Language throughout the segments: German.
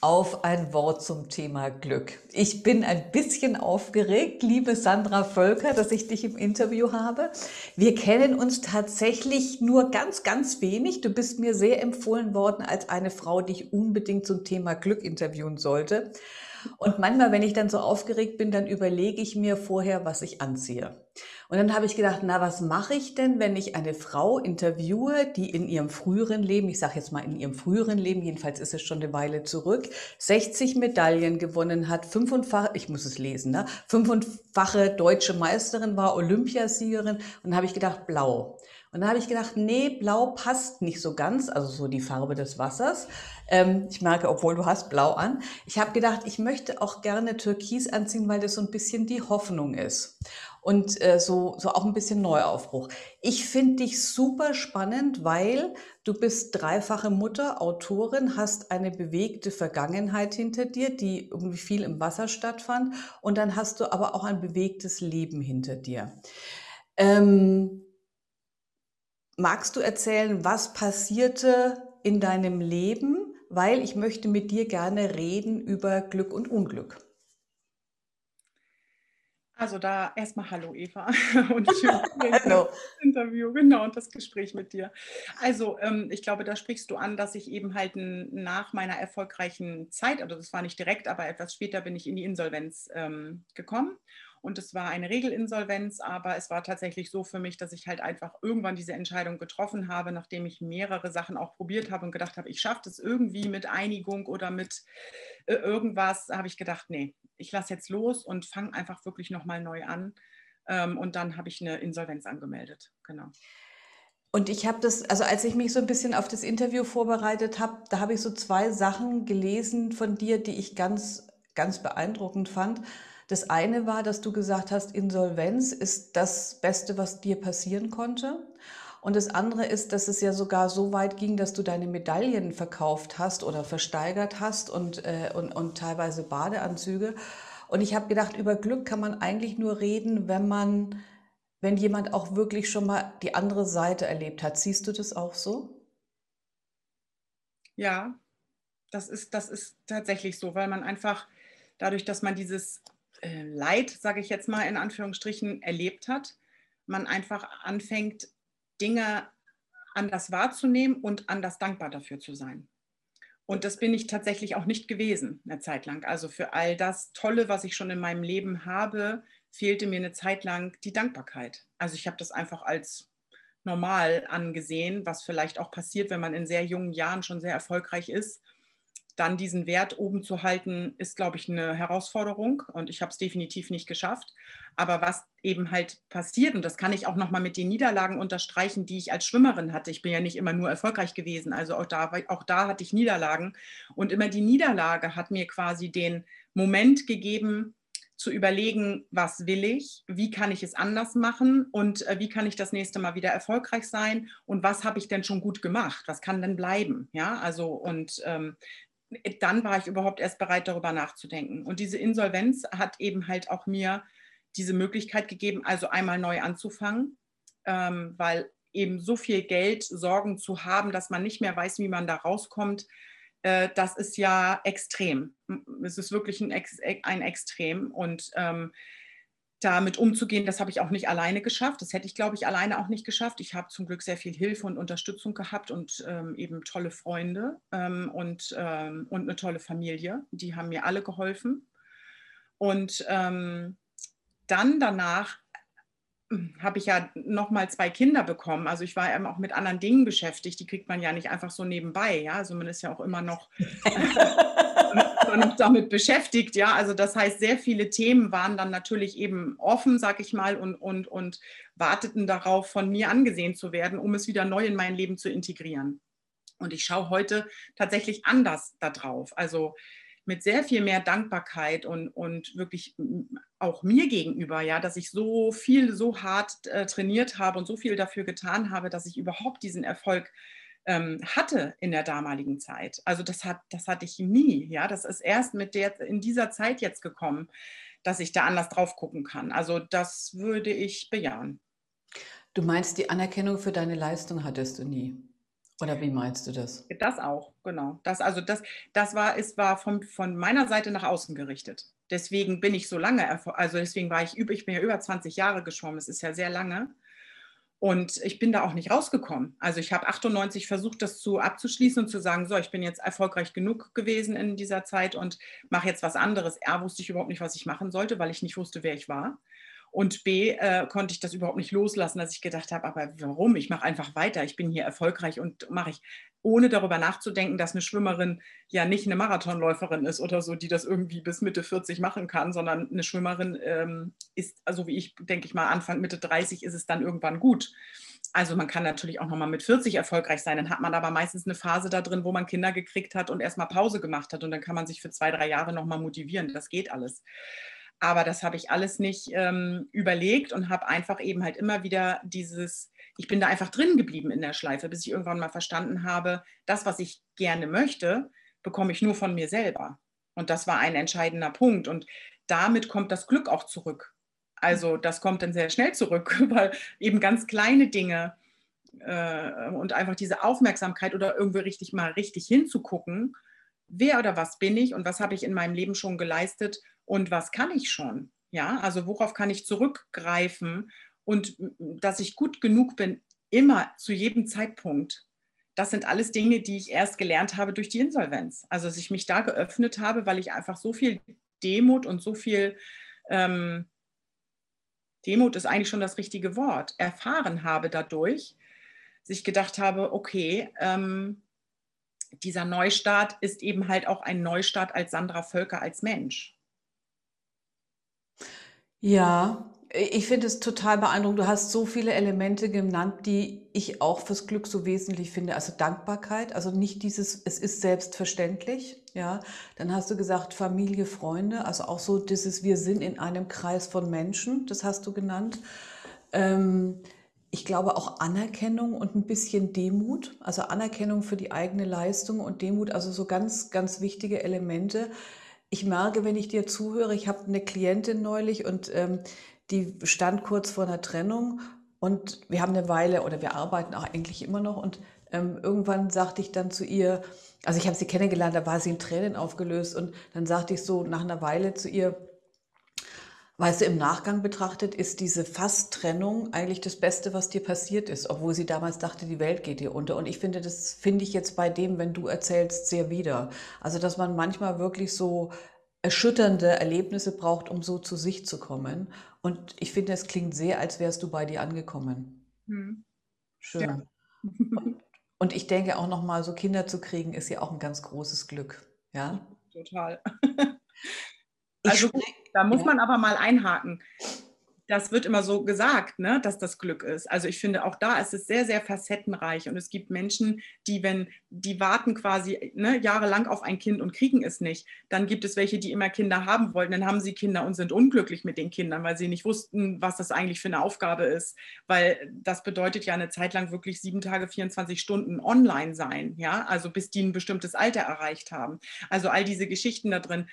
auf ein Wort zum Thema Glück. Ich bin ein bisschen aufgeregt, liebe Sandra Völker, dass ich dich im Interview habe. Wir kennen uns tatsächlich nur ganz, ganz wenig. Du bist mir sehr empfohlen worden als eine Frau, die ich unbedingt zum Thema Glück interviewen sollte. Und manchmal, wenn ich dann so aufgeregt bin, dann überlege ich mir vorher, was ich anziehe. Und dann habe ich gedacht, na, was mache ich denn, wenn ich eine Frau interviewe, die in ihrem früheren Leben, ich sage jetzt mal in ihrem früheren Leben, jedenfalls ist es schon eine Weile zurück, 60 Medaillen gewonnen hat, fünfundfach, ich muss es lesen, ne, fünfundfache deutsche Meisterin war, Olympiasiegerin. Und dann habe ich gedacht, blau. Und dann habe ich gedacht, nee, blau passt nicht so ganz, also so die Farbe des Wassers. Ähm, ich merke, obwohl du hast blau an. Ich habe gedacht, ich möchte auch gerne Türkis anziehen, weil das so ein bisschen die Hoffnung ist. Und äh, so, so auch ein bisschen Neuaufbruch. Ich finde dich super spannend, weil du bist dreifache Mutter, Autorin, hast eine bewegte Vergangenheit hinter dir, die irgendwie viel im Wasser stattfand. Und dann hast du aber auch ein bewegtes Leben hinter dir. Ähm, Magst du erzählen, was passierte in deinem Leben? Weil ich möchte mit dir gerne reden über Glück und Unglück. Also da erstmal Hallo Eva und schön Hallo. Interview, genau, und das Gespräch mit dir. Also ähm, ich glaube, da sprichst du an, dass ich eben halt nach meiner erfolgreichen Zeit, also das war nicht direkt, aber etwas später bin ich in die Insolvenz ähm, gekommen und es war eine Regelinsolvenz, aber es war tatsächlich so für mich, dass ich halt einfach irgendwann diese Entscheidung getroffen habe, nachdem ich mehrere Sachen auch probiert habe und gedacht habe, ich schaffe das irgendwie mit Einigung oder mit äh, irgendwas, habe ich gedacht, nee, ich lasse jetzt los und fange einfach wirklich nochmal neu an. Ähm, und dann habe ich eine Insolvenz angemeldet. Genau. Und ich habe das, also als ich mich so ein bisschen auf das Interview vorbereitet habe, da habe ich so zwei Sachen gelesen von dir, die ich ganz, ganz beeindruckend fand. Das eine war, dass du gesagt hast, Insolvenz ist das Beste, was dir passieren konnte. Und das andere ist, dass es ja sogar so weit ging, dass du deine Medaillen verkauft hast oder versteigert hast und, äh, und, und teilweise Badeanzüge. Und ich habe gedacht, über Glück kann man eigentlich nur reden, wenn man, wenn jemand auch wirklich schon mal die andere Seite erlebt hat. Siehst du das auch so? Ja, das ist, das ist tatsächlich so, weil man einfach dadurch, dass man dieses äh, Leid, sage ich jetzt mal in Anführungsstrichen, erlebt hat, man einfach anfängt, Dinge anders wahrzunehmen und anders dankbar dafür zu sein. Und das bin ich tatsächlich auch nicht gewesen, eine Zeit lang. Also für all das Tolle, was ich schon in meinem Leben habe, fehlte mir eine Zeit lang die Dankbarkeit. Also ich habe das einfach als normal angesehen, was vielleicht auch passiert, wenn man in sehr jungen Jahren schon sehr erfolgreich ist dann diesen Wert oben zu halten, ist, glaube ich, eine Herausforderung. Und ich habe es definitiv nicht geschafft. Aber was eben halt passiert, und das kann ich auch nochmal mit den Niederlagen unterstreichen, die ich als Schwimmerin hatte. Ich bin ja nicht immer nur erfolgreich gewesen, also auch da, auch da hatte ich Niederlagen. Und immer die Niederlage hat mir quasi den Moment gegeben, zu überlegen, was will ich, wie kann ich es anders machen? Und äh, wie kann ich das nächste Mal wieder erfolgreich sein? Und was habe ich denn schon gut gemacht, was kann denn bleiben, ja, also und ähm, dann war ich überhaupt erst bereit, darüber nachzudenken. Und diese Insolvenz hat eben halt auch mir diese Möglichkeit gegeben, also einmal neu anzufangen, ähm, weil eben so viel Geld, Sorgen zu haben, dass man nicht mehr weiß, wie man da rauskommt, äh, das ist ja extrem. Es ist wirklich ein, Ex ein Extrem. Und ähm, damit umzugehen, das habe ich auch nicht alleine geschafft. Das hätte ich, glaube ich, alleine auch nicht geschafft. Ich habe zum Glück sehr viel Hilfe und Unterstützung gehabt und ähm, eben tolle Freunde ähm, und, ähm, und eine tolle Familie. Die haben mir alle geholfen. Und ähm, dann danach hm, habe ich ja noch mal zwei Kinder bekommen. Also ich war eben auch mit anderen Dingen beschäftigt. Die kriegt man ja nicht einfach so nebenbei. Ja, also man ist ja auch immer noch noch damit beschäftigt. Ja, also das heißt, sehr viele Themen waren dann natürlich eben offen, sag ich mal, und, und, und warteten darauf, von mir angesehen zu werden, um es wieder neu in mein Leben zu integrieren. Und ich schaue heute tatsächlich anders darauf. Also mit sehr viel mehr Dankbarkeit und, und wirklich auch mir gegenüber, ja, dass ich so viel, so hart äh, trainiert habe und so viel dafür getan habe, dass ich überhaupt diesen Erfolg ähm, hatte in der damaligen Zeit. Also das, hat, das hatte ich nie. Ja, das ist erst mit der, in dieser Zeit jetzt gekommen, dass ich da anders drauf gucken kann. Also das würde ich bejahen. Du meinst, die Anerkennung für deine Leistung hattest du nie? Oder wie meinst du das? Das auch, genau. Das, also das, das war, es war von, von meiner Seite nach außen gerichtet. Deswegen bin ich so lange, also deswegen war ich über, ich bin ja über 20 Jahre geschwommen, es ist ja sehr lange. Und ich bin da auch nicht rausgekommen. Also ich habe 98 versucht, das zu abzuschließen und zu sagen, so, ich bin jetzt erfolgreich genug gewesen in dieser Zeit und mache jetzt was anderes. Er wusste ich überhaupt nicht, was ich machen sollte, weil ich nicht wusste, wer ich war. Und B, äh, konnte ich das überhaupt nicht loslassen, dass ich gedacht habe, aber warum? Ich mache einfach weiter. Ich bin hier erfolgreich und mache ich, ohne darüber nachzudenken, dass eine Schwimmerin ja nicht eine Marathonläuferin ist oder so, die das irgendwie bis Mitte 40 machen kann, sondern eine Schwimmerin ähm, ist, also wie ich denke ich mal, Anfang, Mitte 30 ist es dann irgendwann gut. Also man kann natürlich auch nochmal mit 40 erfolgreich sein, dann hat man aber meistens eine Phase da drin, wo man Kinder gekriegt hat und erstmal Pause gemacht hat und dann kann man sich für zwei, drei Jahre nochmal motivieren. Das geht alles. Aber das habe ich alles nicht ähm, überlegt und habe einfach eben halt immer wieder dieses, ich bin da einfach drin geblieben in der Schleife, bis ich irgendwann mal verstanden habe, das, was ich gerne möchte, bekomme ich nur von mir selber. Und das war ein entscheidender Punkt. Und damit kommt das Glück auch zurück. Also das kommt dann sehr schnell zurück, weil eben ganz kleine Dinge äh, und einfach diese Aufmerksamkeit oder irgendwie richtig mal richtig hinzugucken, wer oder was bin ich und was habe ich in meinem Leben schon geleistet und was kann ich schon? Ja, also worauf kann ich zurückgreifen und dass ich gut genug bin, immer zu jedem Zeitpunkt. Das sind alles Dinge, die ich erst gelernt habe durch die Insolvenz. Also, dass ich mich da geöffnet habe, weil ich einfach so viel Demut und so viel, ähm, Demut ist eigentlich schon das richtige Wort, erfahren habe dadurch, dass ich gedacht habe, okay, ähm, dieser Neustart ist eben halt auch ein Neustart als Sandra Völker als Mensch. Ja, ich finde es total beeindruckend. Du hast so viele Elemente genannt, die ich auch fürs Glück so wesentlich finde. Also Dankbarkeit, also nicht dieses, es ist selbstverständlich. Ja, dann hast du gesagt Familie, Freunde, also auch so dieses, wir sind in einem Kreis von Menschen, das hast du genannt. Ähm, ich glaube auch Anerkennung und ein bisschen Demut, also Anerkennung für die eigene Leistung und Demut, also so ganz, ganz wichtige Elemente. Ich merke, wenn ich dir zuhöre, ich habe eine Klientin neulich und ähm, die stand kurz vor einer Trennung und wir haben eine Weile oder wir arbeiten auch eigentlich immer noch und ähm, irgendwann sagte ich dann zu ihr, also ich habe sie kennengelernt, da war sie in Tränen aufgelöst und dann sagte ich so nach einer Weile zu ihr, Weißt du, im Nachgang betrachtet ist diese Fast-Trennung eigentlich das Beste, was dir passiert ist, obwohl sie damals dachte, die Welt geht dir unter. Und ich finde, das finde ich jetzt bei dem, wenn du erzählst, sehr wieder. Also, dass man manchmal wirklich so erschütternde Erlebnisse braucht, um so zu sich zu kommen. Und ich finde, es klingt sehr, als wärst du bei dir angekommen. Hm. Schön. Ja. Und, und ich denke auch nochmal, so Kinder zu kriegen, ist ja auch ein ganz großes Glück. Ja. Total. also da muss ja. man aber mal einhaken. Das wird immer so gesagt, ne, dass das Glück ist. Also ich finde, auch da ist es sehr, sehr facettenreich. Und es gibt Menschen, die, wenn, die warten quasi ne, jahrelang auf ein Kind und kriegen es nicht. Dann gibt es welche, die immer Kinder haben wollten. Dann haben sie Kinder und sind unglücklich mit den Kindern, weil sie nicht wussten, was das eigentlich für eine Aufgabe ist. Weil das bedeutet ja eine Zeit lang wirklich sieben Tage, 24 Stunden online sein. Ja, also bis die ein bestimmtes Alter erreicht haben. Also all diese Geschichten da drin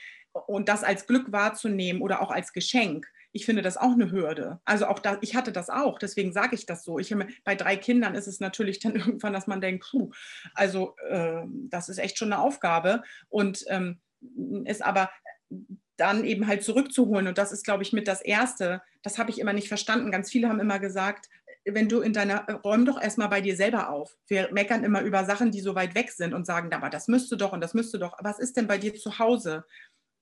und das als Glück wahrzunehmen oder auch als Geschenk, ich finde das auch eine Hürde. Also auch da, ich hatte das auch, deswegen sage ich das so. Ich, bei drei Kindern ist es natürlich dann irgendwann, dass man denkt, puh, also äh, das ist echt schon eine Aufgabe und ähm, ist aber dann eben halt zurückzuholen und das ist, glaube ich, mit das Erste. Das habe ich immer nicht verstanden. Ganz viele haben immer gesagt, wenn du in deiner, räum doch erstmal bei dir selber auf. Wir meckern immer über Sachen, die so weit weg sind und sagen, aber das müsste doch und das müsste doch. Was ist denn bei dir zu Hause?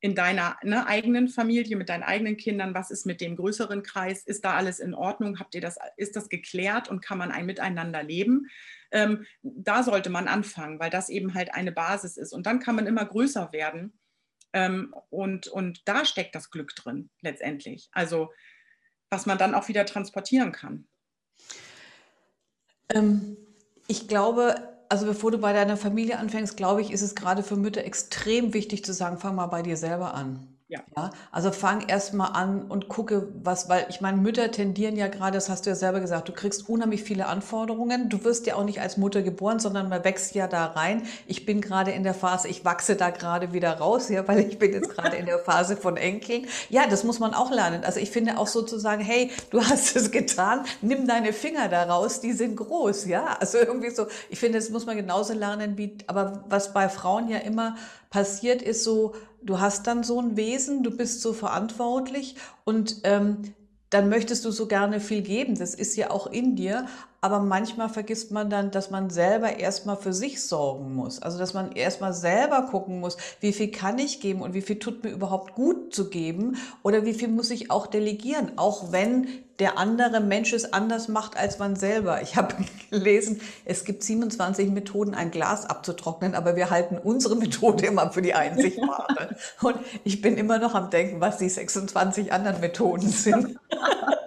In deiner ne, eigenen Familie, mit deinen eigenen Kindern, was ist mit dem größeren Kreis, ist da alles in Ordnung, habt ihr das, ist das geklärt und kann man ein Miteinander leben? Ähm, da sollte man anfangen, weil das eben halt eine Basis ist. Und dann kann man immer größer werden. Ähm, und, und da steckt das Glück drin, letztendlich. Also, was man dann auch wieder transportieren kann. Ähm, ich glaube, also bevor du bei deiner Familie anfängst, glaube ich, ist es gerade für Mütter extrem wichtig zu sagen, fang mal bei dir selber an. Ja. ja. also fang erst mal an und gucke, was, weil ich meine, Mütter tendieren ja gerade, das hast du ja selber gesagt, du kriegst unheimlich viele Anforderungen. Du wirst ja auch nicht als Mutter geboren, sondern man wächst ja da rein. Ich bin gerade in der Phase, ich wachse da gerade wieder raus, ja, weil ich bin jetzt gerade in der Phase von Enkeln. Ja, das muss man auch lernen. Also ich finde auch sozusagen, hey, du hast es getan, nimm deine Finger da raus, die sind groß, ja. Also irgendwie so, ich finde, das muss man genauso lernen wie, aber was bei Frauen ja immer passiert, ist so, du hast dann so ein Wesen, du bist so verantwortlich und ähm, dann möchtest du so gerne viel geben. Das ist ja auch in dir. Aber manchmal vergisst man dann, dass man selber erstmal für sich sorgen muss. Also, dass man erstmal selber gucken muss, wie viel kann ich geben und wie viel tut mir überhaupt gut zu geben oder wie viel muss ich auch delegieren, auch wenn der andere Mensch es anders macht als man selber. Ich habe gelesen, es gibt 27 Methoden, ein Glas abzutrocknen, aber wir halten unsere Methode immer für die einzig wahre. Und ich bin immer noch am Denken, was die 26 anderen Methoden sind.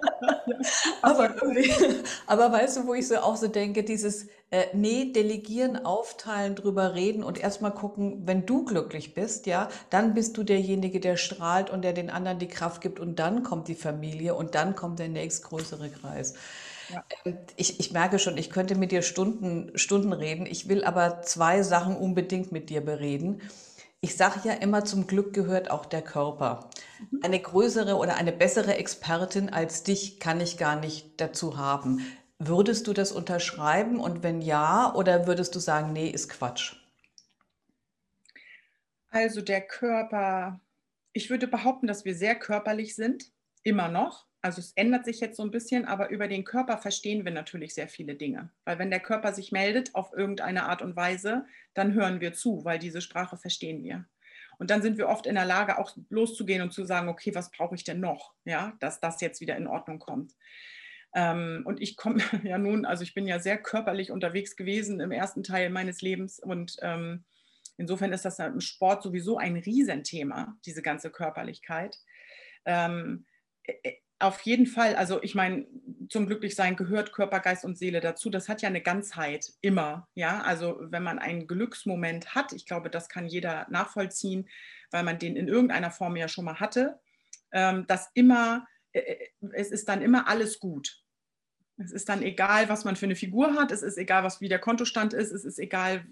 aber, aber weißt du, wo ich so auch so denke, dieses äh, nee, delegieren, aufteilen, drüber reden und erstmal gucken, wenn du glücklich bist, ja, dann bist du derjenige, der strahlt und der den anderen die Kraft gibt und dann kommt die Familie und dann kommt der nächstgrößere Kreis. Ja. Ähm, ich, ich merke schon, ich könnte mit dir Stunden, Stunden reden. Ich will aber zwei Sachen unbedingt mit dir bereden. Ich sage ja immer, zum Glück gehört auch der Körper. Mhm. Eine größere oder eine bessere Expertin als dich kann ich gar nicht dazu haben. Würdest du das unterschreiben und wenn ja, oder würdest du sagen, nee, ist Quatsch? Also der Körper, ich würde behaupten, dass wir sehr körperlich sind, immer noch. Also es ändert sich jetzt so ein bisschen, aber über den Körper verstehen wir natürlich sehr viele Dinge. Weil wenn der Körper sich meldet auf irgendeine Art und Weise, dann hören wir zu, weil diese Sprache verstehen wir. Und dann sind wir oft in der Lage, auch loszugehen und zu sagen, okay, was brauche ich denn noch, ja, dass das jetzt wieder in Ordnung kommt. Ähm, und ich komme ja nun, also ich bin ja sehr körperlich unterwegs gewesen im ersten Teil meines Lebens und ähm, insofern ist das im Sport sowieso ein Riesenthema, diese ganze Körperlichkeit. Ähm, äh, äh, auf jeden Fall, also ich meine, zum Glücklichsein gehört Körper, Geist und Seele dazu. Das hat ja eine Ganzheit immer, ja. Also wenn man einen Glücksmoment hat, ich glaube, das kann jeder nachvollziehen, weil man den in irgendeiner Form ja schon mal hatte, ähm, dass immer, äh, es ist dann immer alles gut. Es ist dann egal, was man für eine Figur hat. Es ist egal, was wie der Kontostand ist. Es ist egal,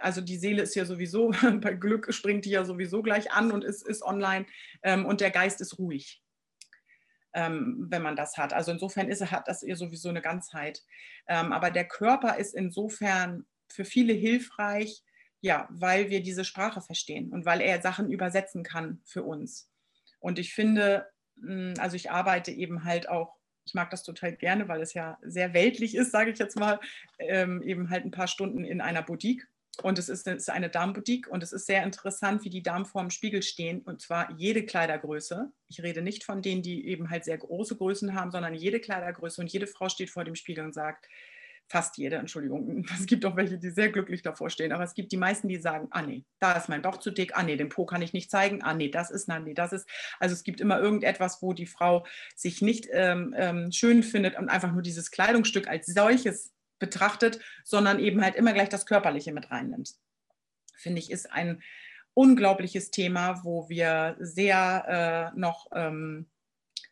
also die Seele ist ja sowieso, bei Glück springt die ja sowieso gleich an und ist, ist online. Ähm, und der Geist ist ruhig, ähm, wenn man das hat. Also insofern ist, hat das ja sowieso eine Ganzheit. Ähm, aber der Körper ist insofern für viele hilfreich, ja, weil wir diese Sprache verstehen und weil er Sachen übersetzen kann für uns. Und ich finde, hm, also ich arbeite eben halt auch ich mag das total gerne, weil es ja sehr weltlich ist, sage ich jetzt mal, ähm, eben halt ein paar Stunden in einer Boutique. Und es ist, ist eine Damenboutique und es ist sehr interessant, wie die Damen vor dem Spiegel stehen und zwar jede Kleidergröße. Ich rede nicht von denen, die eben halt sehr große Größen haben, sondern jede Kleidergröße und jede Frau steht vor dem Spiegel und sagt, fast jede, Entschuldigung. Es gibt auch welche, die sehr glücklich davor stehen, aber es gibt die meisten, die sagen, ah nee, da ist mein Bauch zu dick, ah nee, den Po kann ich nicht zeigen, ah nee, das ist, nein, nee, das ist. Also es gibt immer irgendetwas, wo die Frau sich nicht ähm, ähm, schön findet und einfach nur dieses Kleidungsstück als solches betrachtet, sondern eben halt immer gleich das Körperliche mit reinnimmt. Finde ich, ist ein unglaubliches Thema, wo wir sehr äh, noch ähm,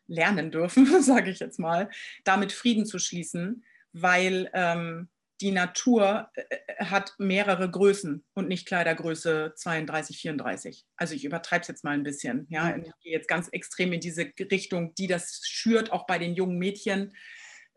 lernen dürfen, sage ich jetzt mal, damit Frieden zu schließen weil ähm, die Natur äh, äh, hat mehrere Größen und nicht Kleidergröße 32, 34. Also ich übertreibe es jetzt mal ein bisschen. Ja? Ich gehe jetzt ganz extrem in diese Richtung, die das schürt, auch bei den jungen Mädchen.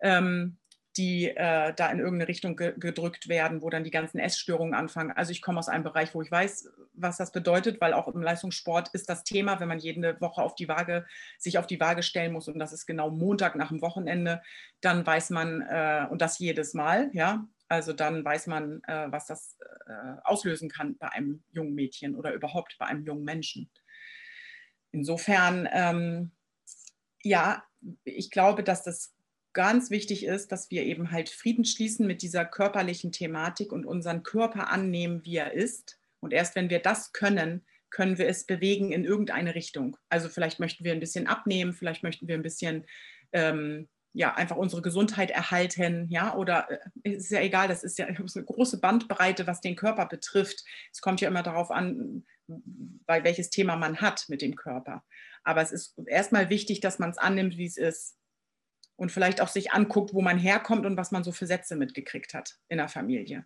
Ähm, die äh, da in irgendeine Richtung ge gedrückt werden, wo dann die ganzen Essstörungen anfangen. Also ich komme aus einem Bereich, wo ich weiß, was das bedeutet, weil auch im Leistungssport ist das Thema, wenn man jede Woche auf die Waage, sich auf die Waage stellen muss und das ist genau Montag nach dem Wochenende, dann weiß man, äh, und das jedes Mal, ja, also dann weiß man, äh, was das äh, auslösen kann bei einem jungen Mädchen oder überhaupt bei einem jungen Menschen. Insofern, ähm, ja, ich glaube, dass das ganz wichtig ist, dass wir eben halt Frieden schließen mit dieser körperlichen Thematik und unseren Körper annehmen, wie er ist. Und erst wenn wir das können, können wir es bewegen in irgendeine Richtung. Also vielleicht möchten wir ein bisschen abnehmen, vielleicht möchten wir ein bisschen ähm, ja, einfach unsere Gesundheit erhalten, ja, oder äh, ist ja egal, das ist ja eine große Bandbreite, was den Körper betrifft. Es kommt ja immer darauf an, bei welches Thema man hat mit dem Körper. Aber es ist erstmal wichtig, dass man es annimmt, wie es ist. Und vielleicht auch sich anguckt, wo man herkommt und was man so für Sätze mitgekriegt hat in der Familie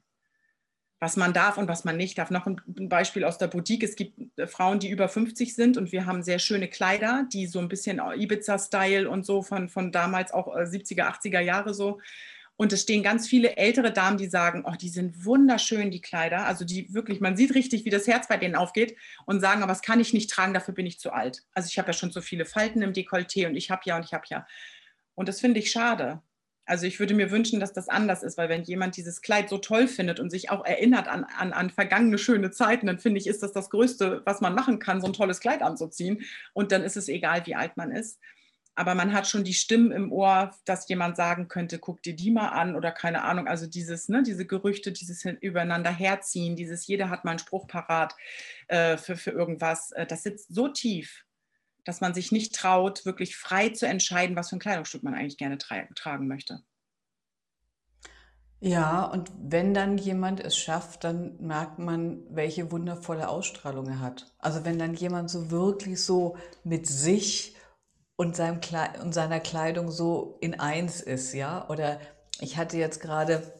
was man darf und was man nicht darf. Noch ein Beispiel aus der Boutique. Es gibt äh, Frauen, die über 50 sind und wir haben sehr schöne Kleider, die so ein bisschen Ibiza-Style und so von, von damals auch 70er, äh, 80er Jahre so. Und es stehen ganz viele ältere Damen, die sagen, oh, die sind wunderschön, die Kleider. Also die wirklich, man sieht richtig, wie das Herz bei denen aufgeht und sagen, aber das kann ich nicht tragen, dafür bin ich zu alt. Also ich habe ja schon so viele Falten im Dekolleté und ich habe ja und ich habe ja. Und das finde ich schade. Also ich würde mir wünschen, dass das anders ist, weil wenn jemand dieses Kleid so toll findet und sich auch erinnert an, an, an vergangene schöne Zeiten, dann finde ich, ist das das Größte, was man machen kann, so ein tolles Kleid anzuziehen. Und dann ist es egal, wie alt man ist. Aber man hat schon die Stimmen im Ohr, dass jemand sagen könnte, guck dir die mal an oder keine Ahnung. Also dieses, ne, diese Gerüchte, dieses übereinander herziehen, dieses jeder hat mal einen Spruch parat äh, für, für irgendwas, äh, das sitzt so tief dass man sich nicht traut, wirklich frei zu entscheiden, was für ein Kleidungsstück man eigentlich gerne tra tragen möchte. Ja, und wenn dann jemand es schafft, dann merkt man, welche wundervolle Ausstrahlung er hat. Also wenn dann jemand so wirklich so mit sich und, seinem und seiner Kleidung so in eins ist, ja. Oder ich hatte jetzt gerade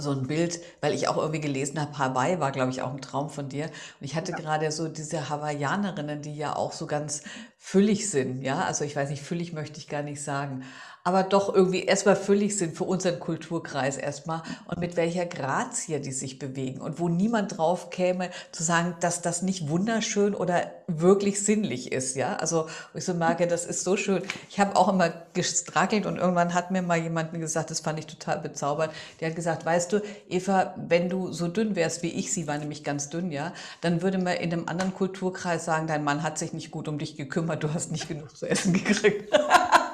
so ein Bild, weil ich auch irgendwie gelesen habe, Hawaii war, glaube ich, auch ein Traum von dir. Und ich hatte ja. gerade so diese Hawaiianerinnen, die ja auch so ganz füllig sind, ja. Also ich weiß nicht, füllig möchte ich gar nicht sagen aber doch irgendwie erstmal völlig sind für unseren Kulturkreis erstmal und mit welcher Grazie die sich bewegen und wo niemand drauf käme zu sagen, dass das nicht wunderschön oder wirklich sinnlich ist, ja. Also ich so merke, das ist so schön. Ich habe auch immer gestrackelt und irgendwann hat mir mal jemanden gesagt, das fand ich total bezaubernd. Der hat gesagt, weißt du, Eva, wenn du so dünn wärst wie ich, sie war nämlich ganz dünn, ja, dann würde man in einem anderen Kulturkreis sagen, dein Mann hat sich nicht gut um dich gekümmert, du hast nicht genug zu essen gekriegt.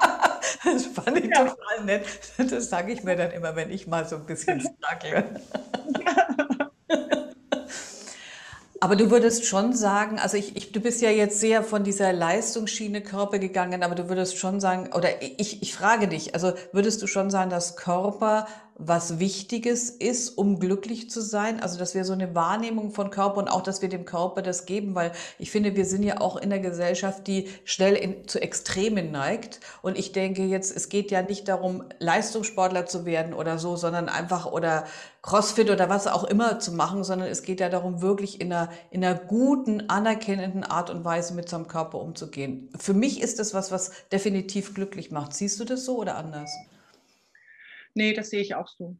Das fand ich ja. total nett. Das sage ich mir dann immer, wenn ich mal so ein bisschen struggle. Aber du würdest schon sagen, also ich, ich, du bist ja jetzt sehr von dieser Leistungsschiene Körper gegangen, aber du würdest schon sagen, oder ich, ich frage dich, also würdest du schon sagen, dass Körper was Wichtiges ist, um glücklich zu sein. Also, dass wir so eine Wahrnehmung von Körper und auch, dass wir dem Körper das geben, weil ich finde, wir sind ja auch in der Gesellschaft, die schnell in, zu Extremen neigt. Und ich denke jetzt, es geht ja nicht darum, Leistungssportler zu werden oder so, sondern einfach oder Crossfit oder was auch immer zu machen, sondern es geht ja darum, wirklich in einer, in einer guten, anerkennenden Art und Weise mit seinem Körper umzugehen. Für mich ist das was, was definitiv glücklich macht. Siehst du das so oder anders? Nee, das sehe ich auch so.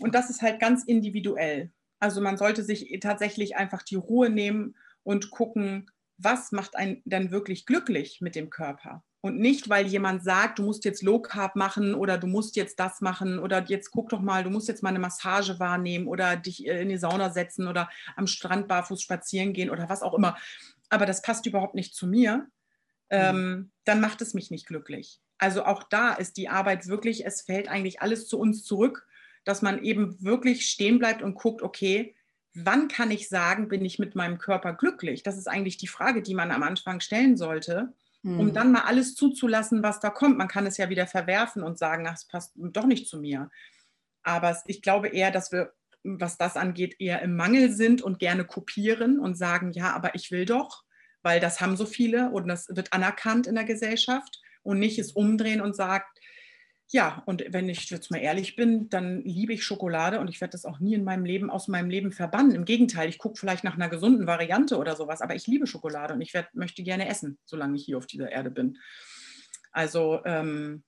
Und das ist halt ganz individuell. Also man sollte sich tatsächlich einfach die Ruhe nehmen und gucken, was macht einen denn wirklich glücklich mit dem Körper. Und nicht, weil jemand sagt, du musst jetzt Low Carb machen oder du musst jetzt das machen oder jetzt guck doch mal, du musst jetzt mal eine Massage wahrnehmen oder dich äh, in die Sauna setzen oder am Strand barfuß spazieren gehen oder was auch immer. Aber das passt überhaupt nicht zu mir. Ähm, dann macht es mich nicht glücklich. Also auch da ist die Arbeit wirklich, es fällt eigentlich alles zu uns zurück, dass man eben wirklich stehen bleibt und guckt, okay, wann kann ich sagen, bin ich mit meinem Körper glücklich? Das ist eigentlich die Frage, die man am Anfang stellen sollte, hm. um dann mal alles zuzulassen, was da kommt. Man kann es ja wieder verwerfen und sagen, ach, es passt doch nicht zu mir. Aber ich glaube eher, dass wir, was das angeht, eher im Mangel sind und gerne kopieren und sagen, ja, aber ich will doch, weil das haben so viele und das wird anerkannt in der Gesellschaft und nicht es umdrehen und sagt, ja, und wenn ich jetzt mal ehrlich bin, dann liebe ich Schokolade und ich werde das auch nie in meinem Leben aus meinem Leben verbannen. Im Gegenteil, ich gucke vielleicht nach einer gesunden Variante oder sowas, aber ich liebe Schokolade und ich werd, möchte gerne essen, solange ich hier auf dieser Erde bin. Also ähm,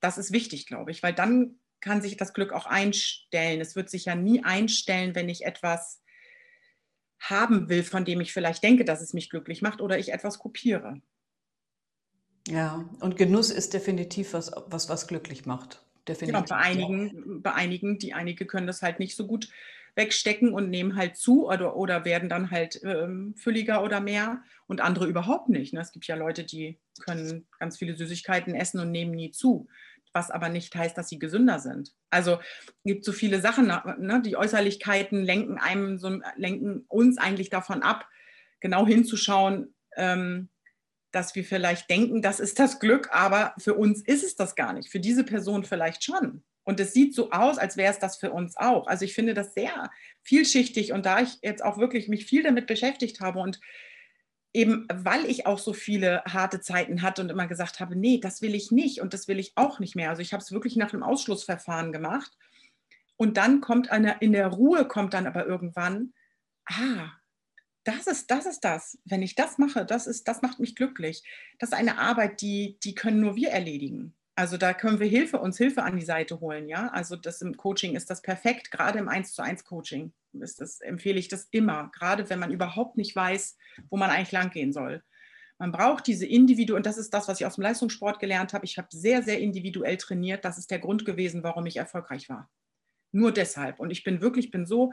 das ist wichtig, glaube ich, weil dann kann sich das Glück auch einstellen. Es wird sich ja nie einstellen, wenn ich etwas haben will, von dem ich vielleicht denke, dass es mich glücklich macht oder ich etwas kopiere. Ja, und Genuss ist definitiv was, was, was glücklich macht. Definitiv. Genau, bei einigen, bei einigen, die einige können das halt nicht so gut wegstecken und nehmen halt zu oder, oder werden dann halt ähm, fülliger oder mehr und andere überhaupt nicht. Ne? Es gibt ja Leute, die können ganz viele Süßigkeiten essen und nehmen nie zu, was aber nicht heißt, dass sie gesünder sind. Also es gibt so viele Sachen, ne? die Äußerlichkeiten lenken einem so, lenken uns eigentlich davon ab, genau hinzuschauen, ähm, dass wir vielleicht denken, das ist das Glück, aber für uns ist es das gar nicht. Für diese Person vielleicht schon. Und es sieht so aus, als wäre es das für uns auch. Also ich finde das sehr vielschichtig und da ich jetzt auch wirklich mich viel damit beschäftigt habe und eben weil ich auch so viele harte Zeiten hatte und immer gesagt habe, nee, das will ich nicht und das will ich auch nicht mehr. Also ich habe es wirklich nach einem Ausschlussverfahren gemacht. Und dann kommt eine, in der Ruhe kommt dann aber irgendwann, ah, das ist, das ist das. Wenn ich das mache, das ist, das macht mich glücklich. Das ist eine Arbeit, die, die können nur wir erledigen. Also da können wir Hilfe, uns Hilfe an die Seite holen, ja. Also das im Coaching ist das perfekt, gerade im 1 zu 1 Coaching ist das, empfehle ich das immer, gerade wenn man überhaupt nicht weiß, wo man eigentlich lang gehen soll. Man braucht diese Individu, und das ist das, was ich aus dem Leistungssport gelernt habe. Ich habe sehr, sehr individuell trainiert. Das ist der Grund gewesen, warum ich erfolgreich war. Nur deshalb. Und ich bin wirklich, bin so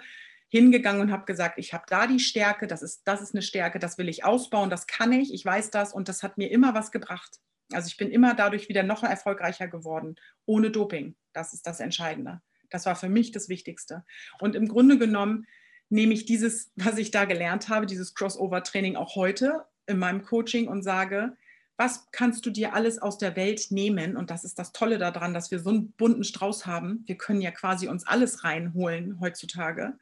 hingegangen und habe gesagt, ich habe da die Stärke, das ist, das ist eine Stärke, das will ich ausbauen, das kann ich, ich weiß das und das hat mir immer was gebracht. Also ich bin immer dadurch wieder noch erfolgreicher geworden, ohne Doping. Das ist das Entscheidende. Das war für mich das Wichtigste. Und im Grunde genommen nehme ich dieses, was ich da gelernt habe, dieses Crossover-Training auch heute in meinem Coaching und sage, was kannst du dir alles aus der Welt nehmen? Und das ist das Tolle daran, dass wir so einen bunten Strauß haben. Wir können ja quasi uns alles reinholen heutzutage.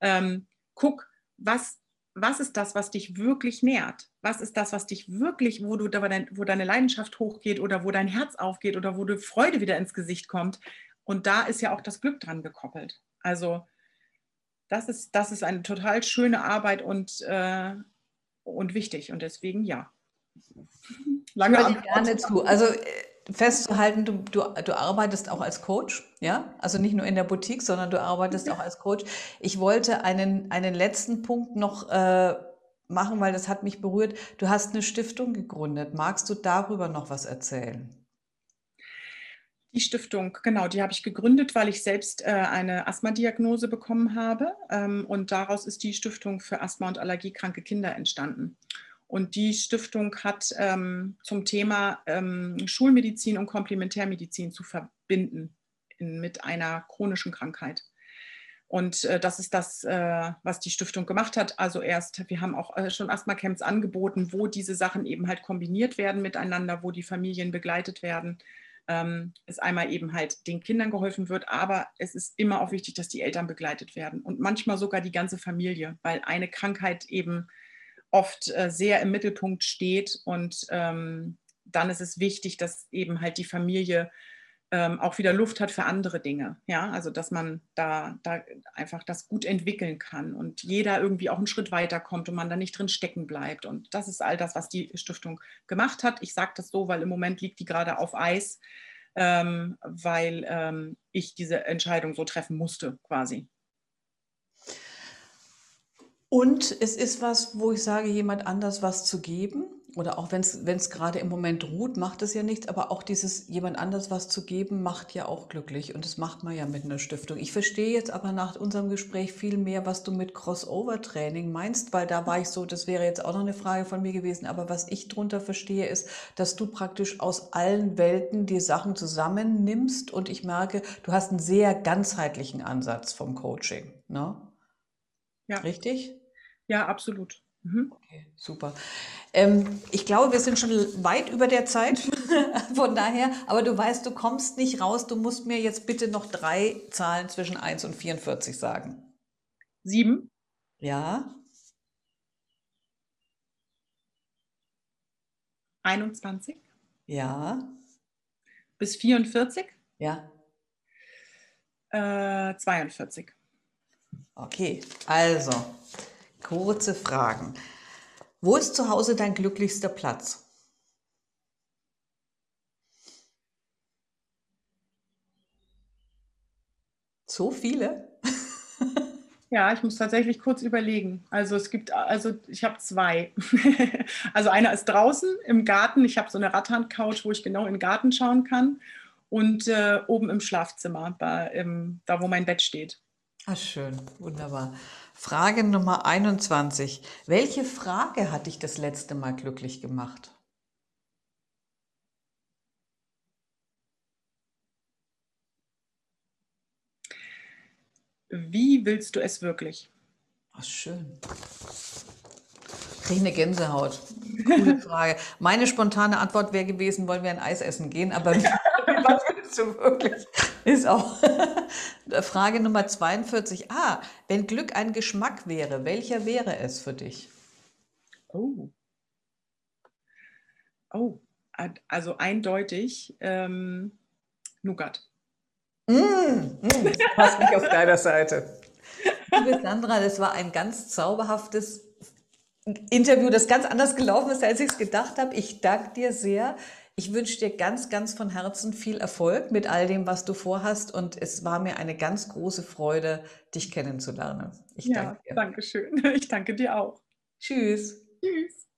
Ähm, guck, was, was ist das, was dich wirklich nährt? Was ist das, was dich wirklich, wo, du, wo deine Leidenschaft hochgeht oder wo dein Herz aufgeht oder wo die Freude wieder ins Gesicht kommt? Und da ist ja auch das Glück dran gekoppelt. Also das ist, das ist eine total schöne Arbeit und, äh, und wichtig. Und deswegen ja. Lange Antwort. gerne zu. Also äh, festzuhalten, du, du, du arbeitest auch als Coach, ja? Also nicht nur in der Boutique, sondern du arbeitest ja. auch als Coach. Ich wollte einen, einen letzten Punkt noch äh, machen, weil das hat mich berührt. Du hast eine Stiftung gegründet. Magst du darüber noch was erzählen? Die Stiftung, genau, die habe ich gegründet, weil ich selbst äh, eine Asthma-Diagnose bekommen habe. Ähm, und daraus ist die Stiftung für Asthma- und Allergiekranke Kinder entstanden. Und die Stiftung hat ähm, zum Thema ähm, Schulmedizin und Komplementärmedizin zu verbinden in, mit einer chronischen Krankheit. Und äh, das ist das, äh, was die Stiftung gemacht hat. Also erst, wir haben auch äh, schon Asthma-Camps angeboten, wo diese Sachen eben halt kombiniert werden miteinander, wo die Familien begleitet werden. Ähm, es einmal eben halt den Kindern geholfen wird, aber es ist immer auch wichtig, dass die Eltern begleitet werden und manchmal sogar die ganze Familie, weil eine Krankheit eben oft äh, sehr im Mittelpunkt steht. Und ähm, dann ist es wichtig, dass eben halt die Familie ähm, auch wieder Luft hat für andere Dinge. Ja, also dass man da, da einfach das gut entwickeln kann und jeder irgendwie auch einen Schritt weiterkommt und man da nicht drin stecken bleibt. Und das ist all das, was die Stiftung gemacht hat. Ich sage das so, weil im Moment liegt die gerade auf Eis, ähm, weil ähm, ich diese Entscheidung so treffen musste, quasi. Und es ist was, wo ich sage, jemand anders was zu geben. Oder auch wenn es gerade im Moment ruht, macht es ja nichts. Aber auch dieses jemand anders was zu geben, macht ja auch glücklich. Und das macht man ja mit einer Stiftung. Ich verstehe jetzt aber nach unserem Gespräch viel mehr, was du mit Crossover-Training meinst, weil da war ich so, das wäre jetzt auch noch eine Frage von mir gewesen. Aber was ich drunter verstehe, ist, dass du praktisch aus allen Welten die Sachen zusammennimmst. Und ich merke, du hast einen sehr ganzheitlichen Ansatz vom Coaching. Ne? Ja. Richtig? Ja, absolut. Mhm. Okay, super. Ähm, ich glaube, wir sind schon weit über der Zeit. Von daher, aber du weißt, du kommst nicht raus. Du musst mir jetzt bitte noch drei Zahlen zwischen 1 und 44 sagen. Sieben. Ja. 21. Ja. Bis 44. Ja. Äh, 42. Okay, also Kurze Fragen. Wo ist zu Hause dein glücklichster Platz? So viele? Ja, ich muss tatsächlich kurz überlegen. Also es gibt, also ich habe zwei. also einer ist draußen im Garten. Ich habe so eine Rattan-Couch, wo ich genau in den Garten schauen kann. Und äh, oben im Schlafzimmer, bei, im, da wo mein Bett steht. Ah, schön, wunderbar. Frage Nummer 21. Welche Frage hat dich das letzte Mal glücklich gemacht? Wie willst du es wirklich? Ach, schön. Kriege eine Gänsehaut. Coole Frage. Meine spontane Antwort wäre gewesen, wollen wir ein Eis essen gehen, aber was willst du wirklich? Ist auch Frage Nummer 42. Ah, wenn Glück ein Geschmack wäre, welcher wäre es für dich? Oh. Oh, also eindeutig ähm, Nougat. Mm, mm, hast mich auf deiner Seite. Liebe Sandra, das war ein ganz zauberhaftes Interview, das ganz anders gelaufen ist, als ich es gedacht habe. Ich danke dir sehr. Ich wünsche dir ganz, ganz von Herzen viel Erfolg mit all dem, was du vorhast. Und es war mir eine ganz große Freude, dich kennenzulernen. Ich ja, danke dir. Danke schön. Ich danke dir auch. Tschüss. Tschüss.